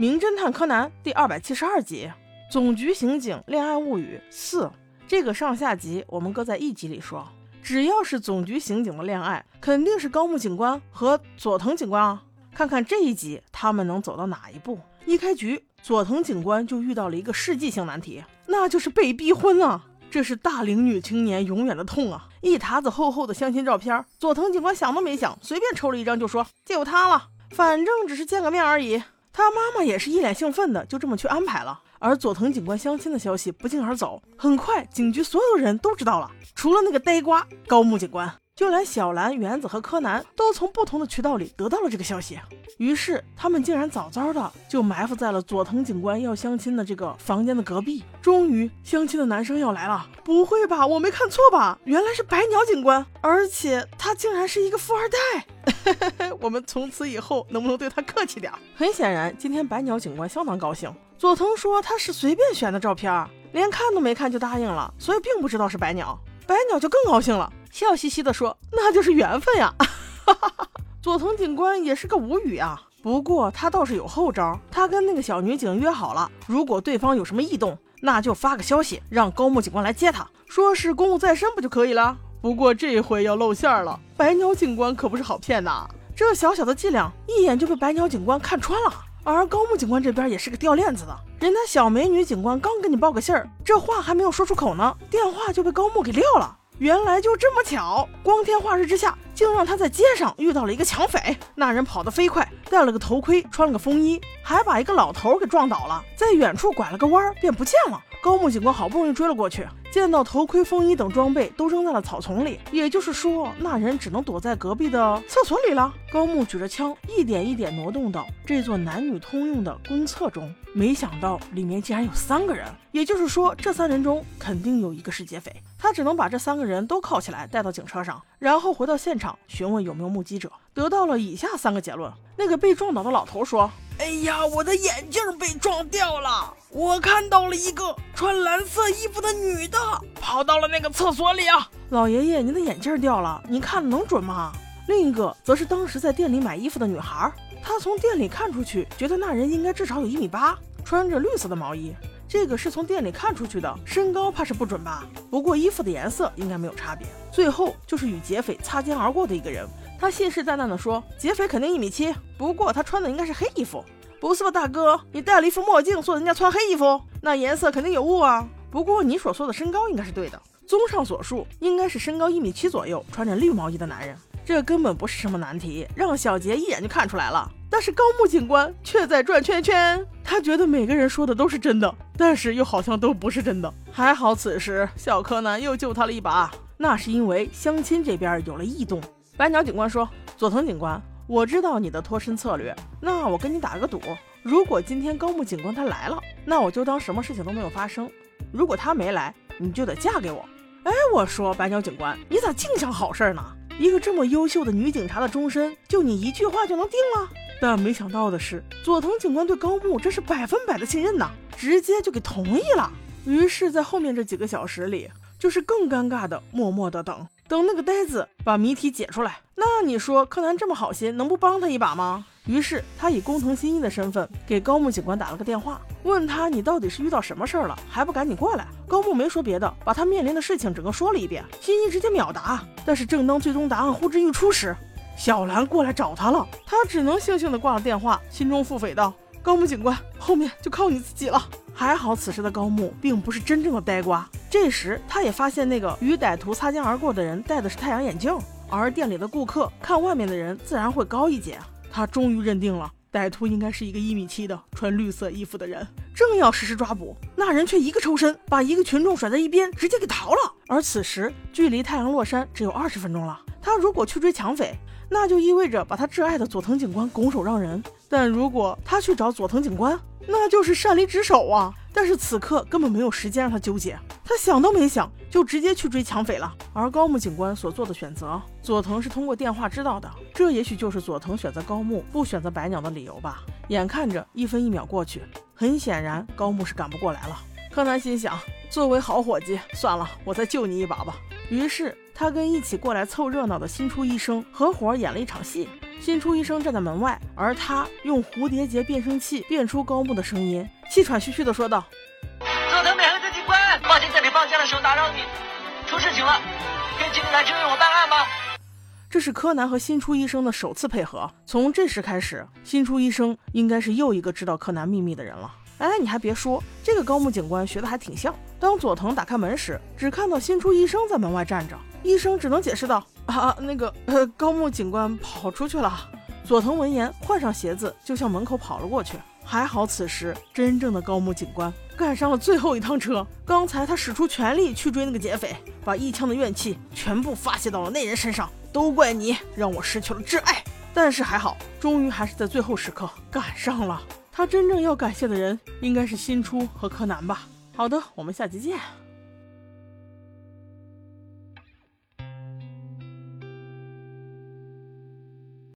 名侦探柯南》第二百七十二集《总局刑警恋爱物语四》。这个上下集我们搁在一集里说。只要是总局刑警的恋爱，肯定是高木警官和佐藤警官啊。看看这一集他们能走到哪一步？一开局，佐藤警官就遇到了一个世纪性难题，那就是被逼婚啊！这是大龄女青年永远的痛啊！一沓子厚厚的相亲照片，佐藤警官想都没想，随便抽了一张就说就他了，反正只是见个面而已。他妈妈也是一脸兴奋的，就这么去安排了。而佐藤警官相亲的消息不胫而走，很快警局所有人都知道了，除了那个呆瓜高木警官。就连小兰、原子和柯南都从不同的渠道里得到了这个消息，于是他们竟然早早的就埋伏在了佐藤警官要相亲的这个房间的隔壁。终于，相亲的男生要来了！不会吧，我没看错吧？原来是白鸟警官，而且他竟然是一个富二代！我们从此以后能不能对他客气点？很显然，今天白鸟警官相当高兴。佐藤说他是随便选的照片，连看都没看就答应了，所以并不知道是白鸟。白鸟就更高兴了。笑嘻嘻地说：“那就是缘分呀！” 佐藤警官也是个无语啊。不过他倒是有后招，他跟那个小女警约好了，如果对方有什么异动，那就发个消息让高木警官来接他，说是公务在身不就可以了？不过这回要露馅了，白鸟警官可不是好骗的。这小小的伎俩，一眼就被白鸟警官看穿了。而高木警官这边也是个掉链子的，人家小美女警官刚跟你报个信儿，这话还没有说出口呢，电话就被高木给撂了。原来就这么巧，光天化日之下，竟让他在街上遇到了一个抢匪。那人跑得飞快，戴了个头盔，穿了个风衣，还把一个老头给撞倒了，在远处拐了个弯便不见了。高木警官好不容易追了过去，见到头盔、风衣等装备都扔在了草丛里，也就是说，那人只能躲在隔壁的厕所里了。高木举着枪，一点一点挪动到这座男女通用的公厕中，没想到里面竟然有三个人，也就是说，这三人中肯定有一个是劫匪。他只能把这三个人都铐起来，带到警车上，然后回到现场询问有没有目击者，得到了以下三个结论：那个被撞倒的老头说。哎呀，我的眼镜被撞掉了！我看到了一个穿蓝色衣服的女的跑到了那个厕所里啊！老爷爷，您的眼镜掉了，您看能准吗？另一个则是当时在店里买衣服的女孩，她从店里看出去，觉得那人应该至少有一米八，穿着绿色的毛衣。这个是从店里看出去的，身高怕是不准吧？不过衣服的颜色应该没有差别。最后就是与劫匪擦肩而过的一个人。他信誓旦旦地说：“劫匪肯定一米七，不过他穿的应该是黑衣服。”不是吧，大哥，你戴了一副墨镜，说人家穿黑衣服，那颜色肯定有误啊。不过你所说的身高应该是对的。综上所述，应该是身高一米七左右，穿着绿毛衣的男人。这根本不是什么难题，让小杰一眼就看出来了。但是高木警官却在转圈圈，他觉得每个人说的都是真的，但是又好像都不是真的。还好此时小柯南又救他了一把，那是因为相亲这边有了异动。白鸟警官说：“佐藤警官，我知道你的脱身策略，那我跟你打个赌，如果今天高木警官他来了，那我就当什么事情都没有发生；如果他没来，你就得嫁给我。”哎，我说白鸟警官，你咋净想好事呢？一个这么优秀的女警察的终身，就你一句话就能定了？但没想到的是，佐藤警官对高木这是百分百的信任呐，直接就给同意了。于是，在后面这几个小时里，就是更尴尬的默默的等。等那个呆子把谜题解出来，那你说柯南这么好心，能不帮他一把吗？于是他以工藤新一的身份给高木警官打了个电话，问他你到底是遇到什么事儿了，还不赶紧过来？高木没说别的，把他面临的事情整个说了一遍。新一直接秒答，但是正当最终答案呼之欲出时，小兰过来找他了，他只能悻悻的挂了电话，心中腹诽道：高木警官，后面就靠你自己了。还好此时的高木并不是真正的呆瓜。这时，他也发现那个与歹徒擦肩而过的人戴的是太阳眼镜，而店里的顾客看外面的人自然会高一截。他终于认定了歹徒应该是一个一米七的穿绿色衣服的人。正要实施抓捕，那人却一个抽身，把一个群众甩在一边，直接给逃了。而此时距离太阳落山只有二十分钟了，他如果去追抢匪，那就意味着把他挚爱的佐藤警官拱手让人；但如果他去找佐藤警官，那就是擅离职守啊！但是此刻根本没有时间让他纠结，他想都没想就直接去追抢匪了。而高木警官所做的选择，佐藤是通过电话知道的，这也许就是佐藤选择高木不选择白鸟的理由吧。眼看着一分一秒过去，很显然高木是赶不过来了。柯南心想，作为好伙计，算了，我再救你一把吧。于是他跟一起过来凑热闹的新出医生合伙演了一场戏。新出医生站在门外，而他用蝴蝶结变声器变出高木的声音，气喘吁吁地说道：“佐藤美和的警官，抱歉在你放假的时候打扰你，出事情了，可以请你来支援我办案吗？”这是柯南和新出医生的首次配合。从这时开始，新出医生应该是又一个知道柯南秘密的人了。哎，你还别说，这个高木警官学的还挺像。当佐藤打开门时，只看到新出医生在门外站着，医生只能解释道：“啊，那个，呃，高木警官跑出去了。”佐藤闻言，换上鞋子就向门口跑了过去。还好此时真正的高木警官赶上了最后一趟车。刚才他使出全力去追那个劫匪，把一腔的怨气全部发泄到了那人身上。都怪你让我失去了挚爱。但是还好，终于还是在最后时刻赶上了。他真正要感谢的人，应该是新出和柯南吧。好的，我们下期见。